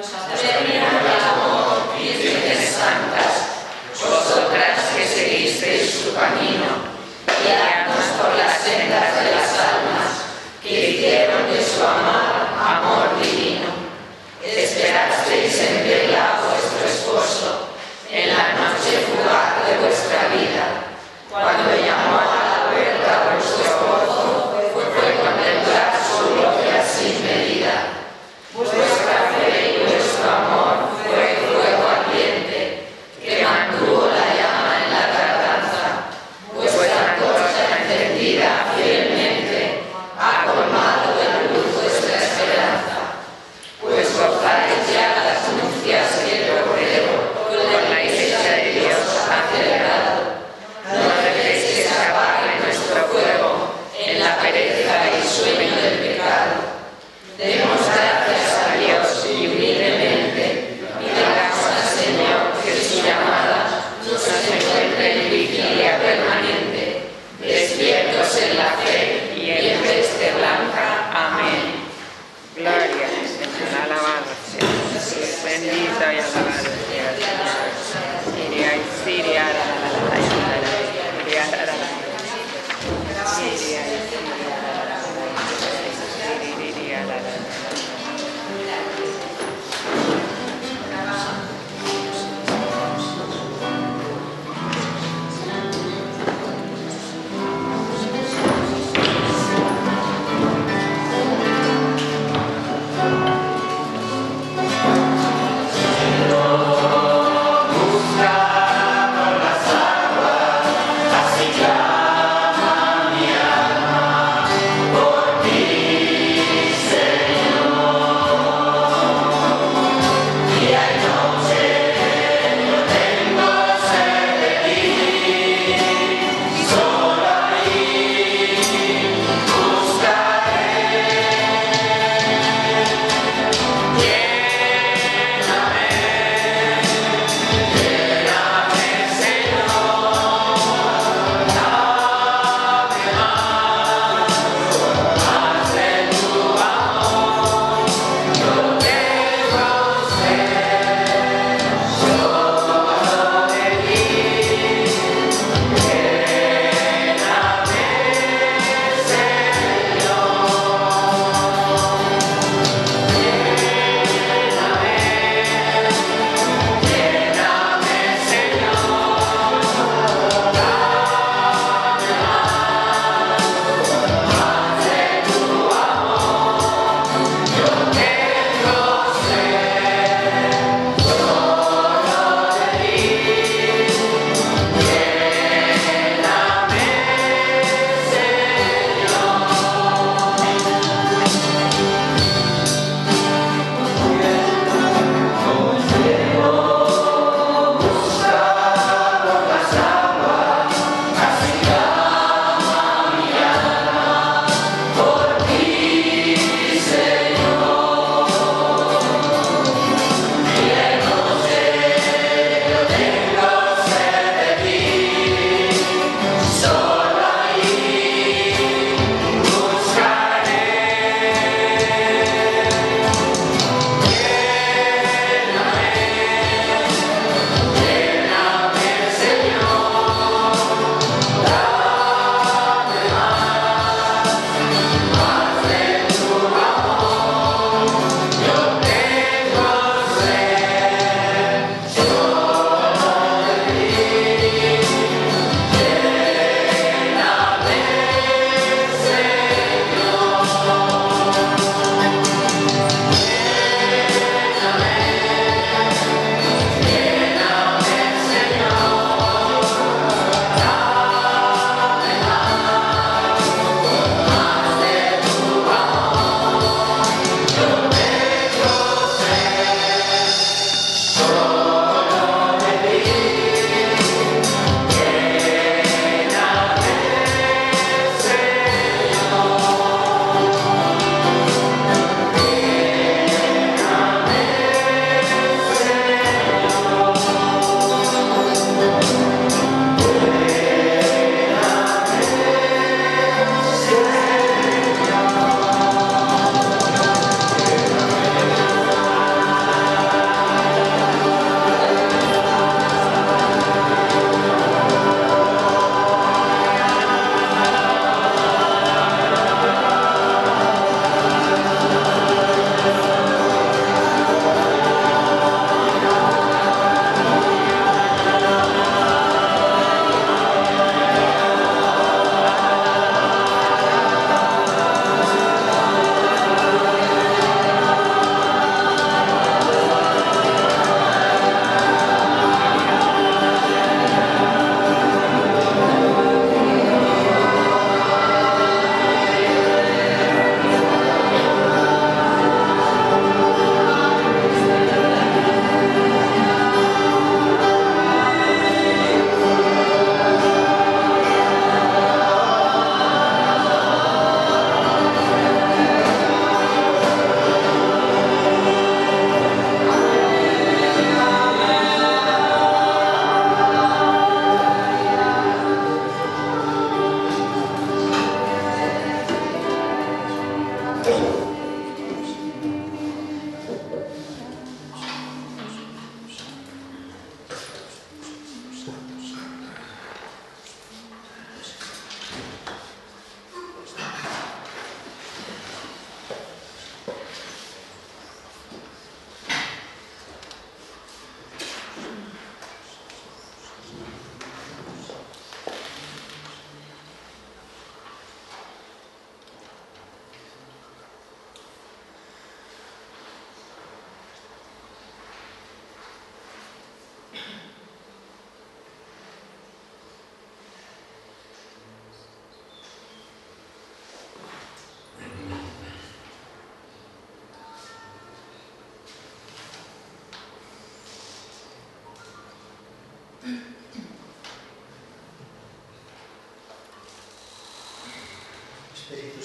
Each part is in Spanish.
Nos apremian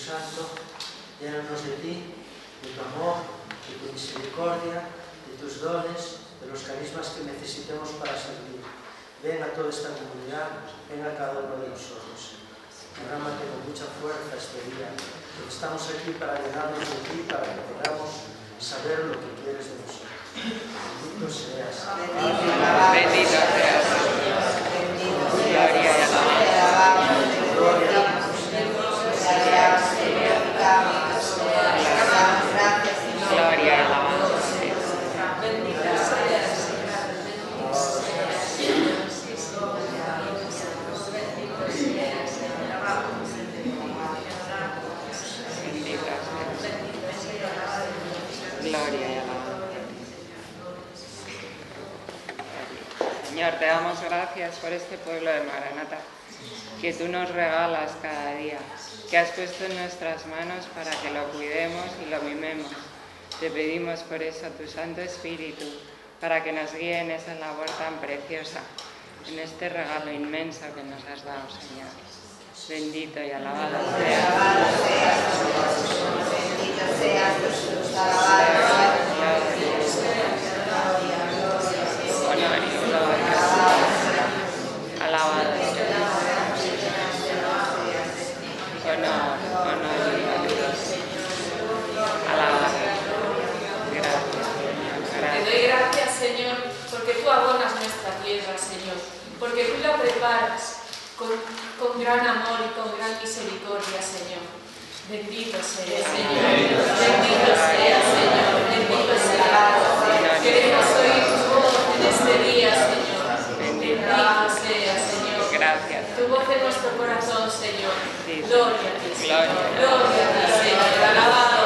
Santo, llénanos de ti, de tu amor, de tu misericordia, de tus dones, de los carismas que necesitemos para servir. Ven a toda esta comunidad, ven a cada uno de nosotros. Derrámate con mucha fuerza este día. Estamos aquí para llenarnos de ti, para que podamos saber lo que quieres de nosotros. Bendito seas. Bendito seas. Gloria y alabanza. Gloria a Gloria y alabanza. Bendita seas, Señor. Bendito seas, Señor. Sí, Señor. Bendito seas, Señor. Bendita seas. Bendito seas. Gloria y alabanza. Señor, te damos gracias por este pueblo de Maranata, que tú nos regalas cada día, que has puesto en nuestras manos para que lo cuidemos y lo mimemos. Te pedimos por eso tu Santo Espíritu, para que nos guíe en esa labor tan preciosa, en este regalo inmenso que nos has dado, Señor. Bendito y alabado seas. Alabado seas. Te doy gracias, Señor, porque tú abonas nuestra tierra, Señor, porque tú la preparas con gran amor y con gran misericordia, Señor. Bendito seas, Señor. Bendito seas, Señor. Bendito seas. Queremos oír tu voz en este día, Señor. Bendito seas, Señor. Gracias. Tu voz en nuestro corazón, Señor. Gloria a ti, Señor. Gloria a ti, Señor. Alabado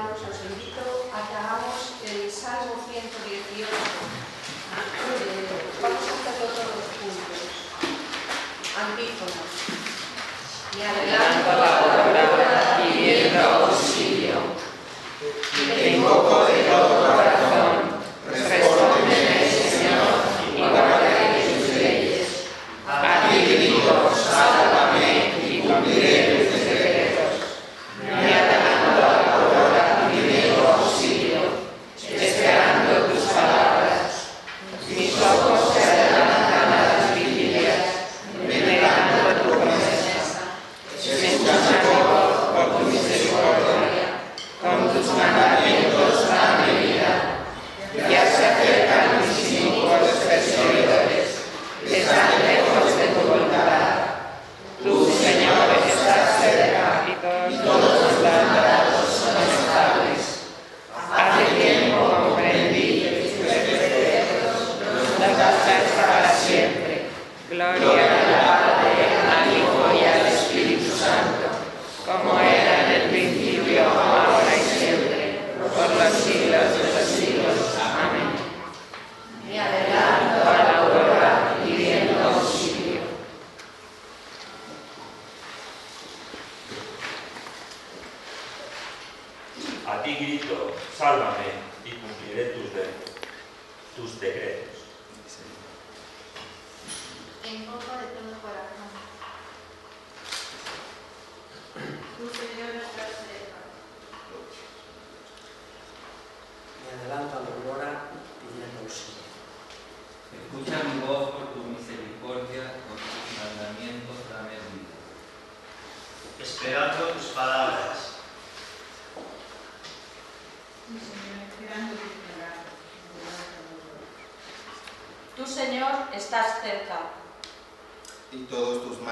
hermanos, os invito a que hagamos el Salmo 118. Vamos a hacerlo todos juntos. Antífona. Me adelanto a la obra pidiendo auxilio. Y te invoco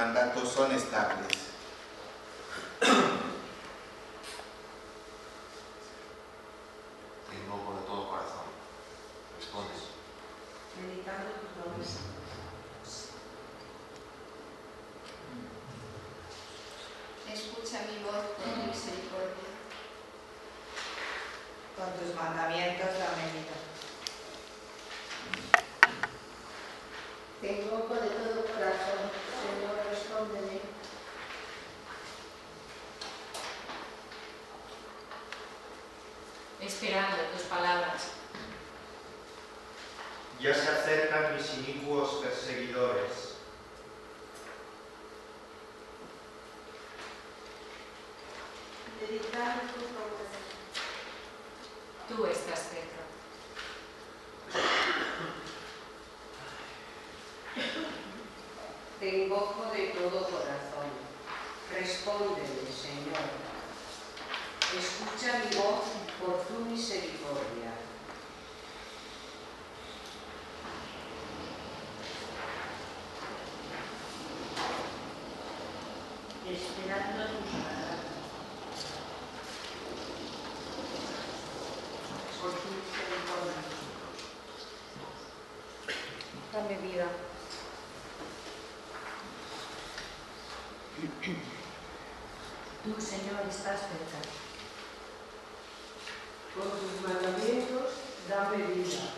mandatos son estables. te invoco de todo corazón. Respóndeme, Señor. Escucha mi voz por tu misericordia. Esperando tu palabras. Por tu misericordia. Dame vida. Tú, Señor, estás cerca. Con tus mandamientos, dame vida.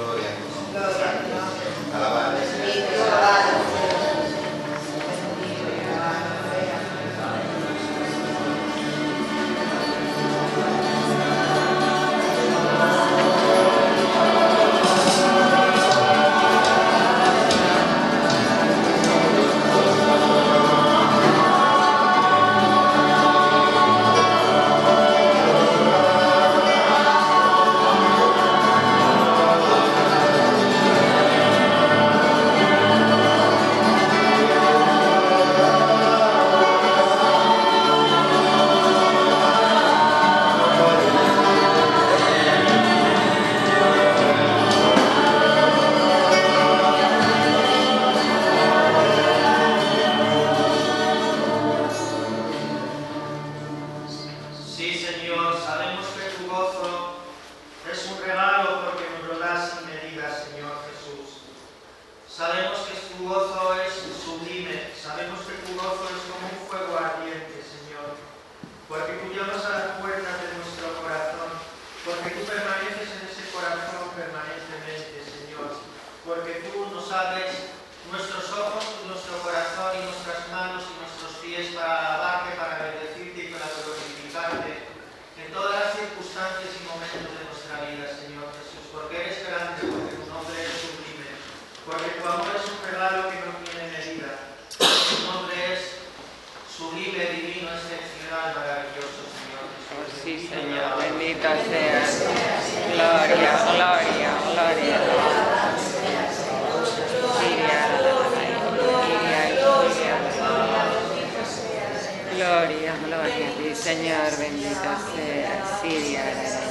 possibility un regalo que no tiene medida. Su nombre es sublime, divino, excepcional, maravilloso, Señor. Jesús. Sí, Señor, bendita sea. Gloria, gloria, gloria. Gloria, gloria a ti, Señor, bendita sea Siria.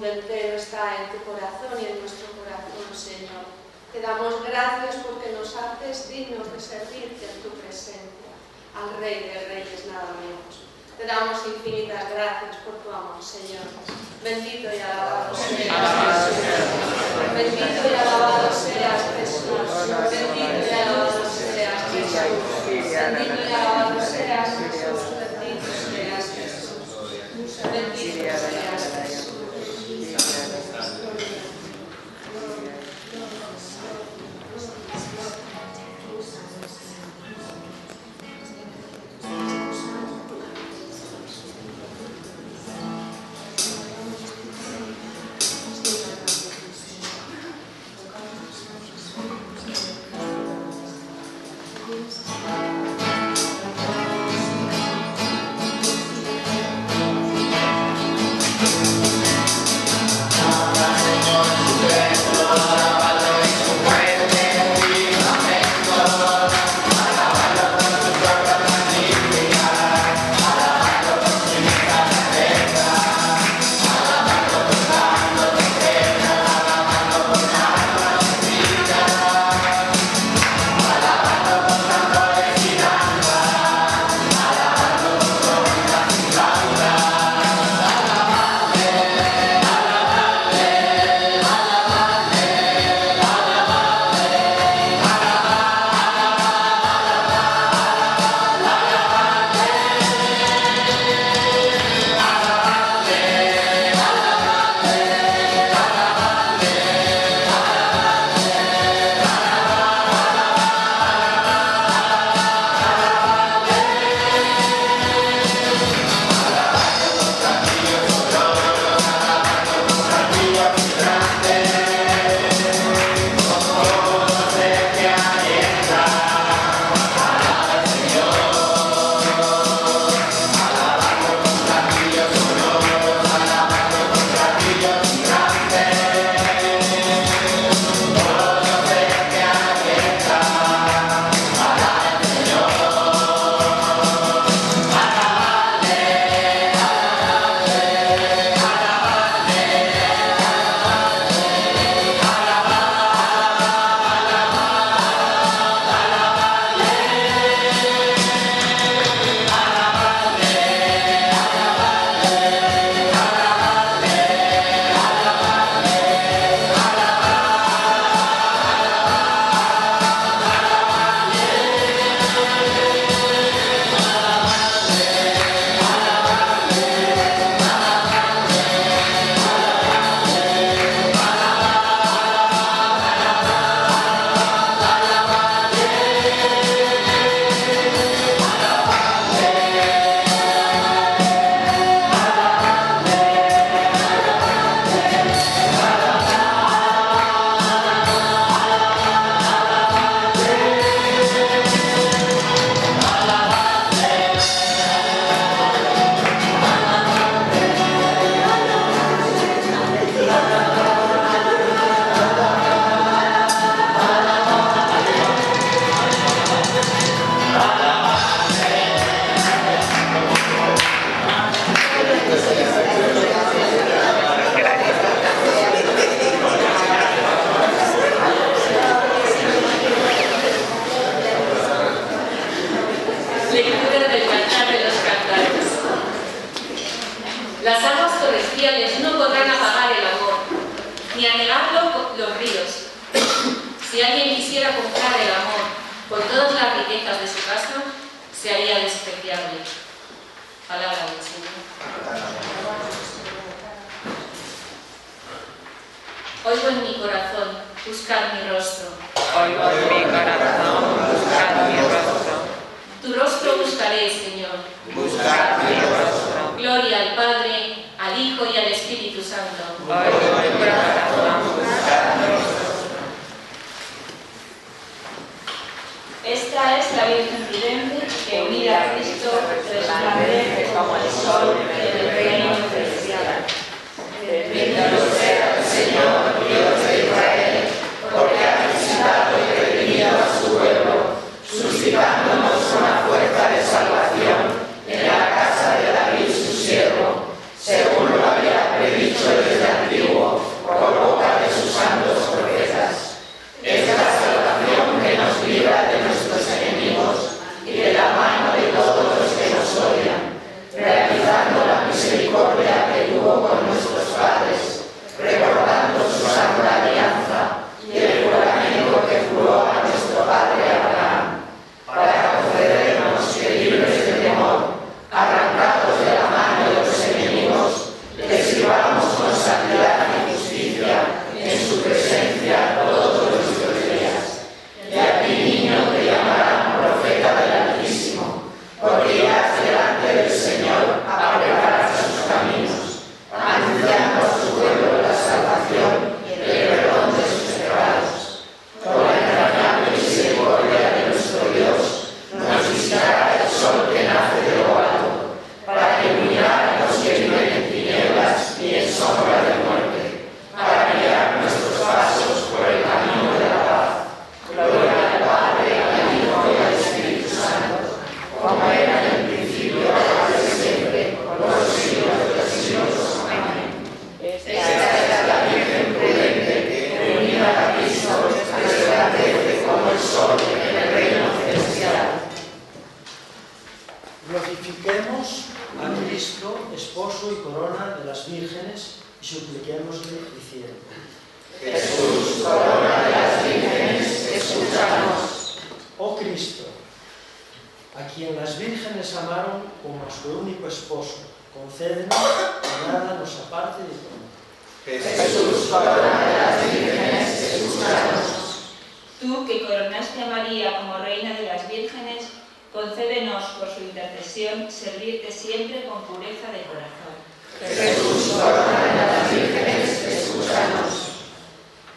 mundo entero está en tu corazón y en nuestro corazón, Señor. Te damos gracias porque nos haces dignos de servirte en tu presencia, al Rey de Reyes, nada menos. Te damos infinitas gracias por tu amor, Señor. Bendito y alabado seas, Jesús. Bendito y alabado seas, Jesús. Bendito y alabado seas, Jesús. Bendito y alabado seas, Jesús. supliquémosle diciendo, Jesús, corona de las vírgenes, escúchanos. Oh Cristo, a quien las vírgenes amaron como a su único esposo, concédenos que nada nos aparte de ti. Jesús, corona de las vírgenes, escúchanos. Tú que coronaste a María como reina de las vírgenes, concédenos por su intercesión servirte siempre con pureza de corazón. Jesús, corona de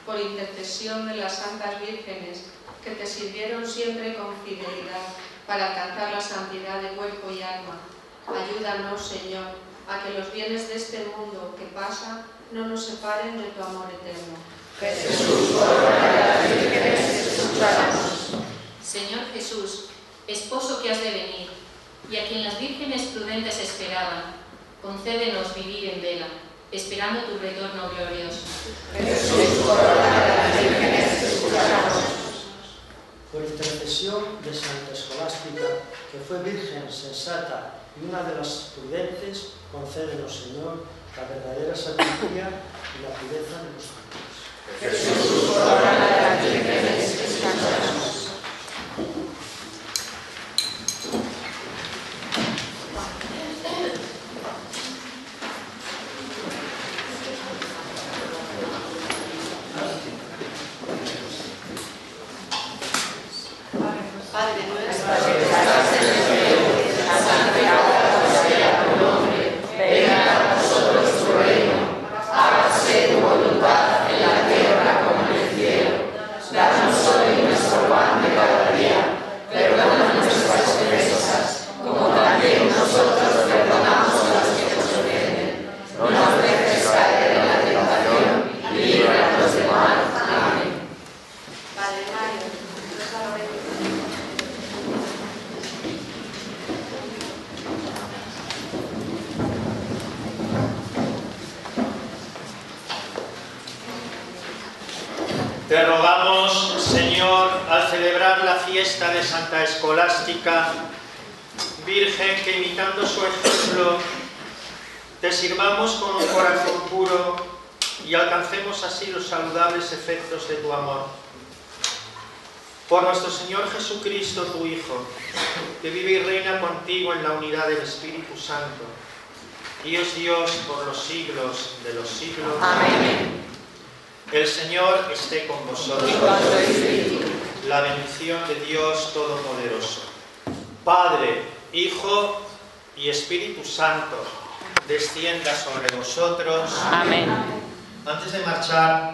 por intercesión de las santas vírgenes, que te sirvieron siempre con fidelidad para alcanzar la santidad de cuerpo y alma. Ayúdanos, Señor, a que los bienes de este mundo que pasa no nos separen de tu amor eterno. Jesús, Señor Jesús, esposo que has de venir, y a quien las vírgenes prudentes esperaban, concédenos vivir en vela esperando tu retorno glorioso. Jesús, las Por intercesión de Santa Escolástica, que fue virgen sensata y una de las prudentes, concédenos, oh Señor, la verdadera sabiduría y la pureza de los santos. Jesús, las Santo, y es Dios por los siglos de los siglos. Amén. El Señor esté con vosotros. La bendición de Dios Todopoderoso, Padre, Hijo y Espíritu Santo, descienda sobre vosotros. Amén. Antes de marchar,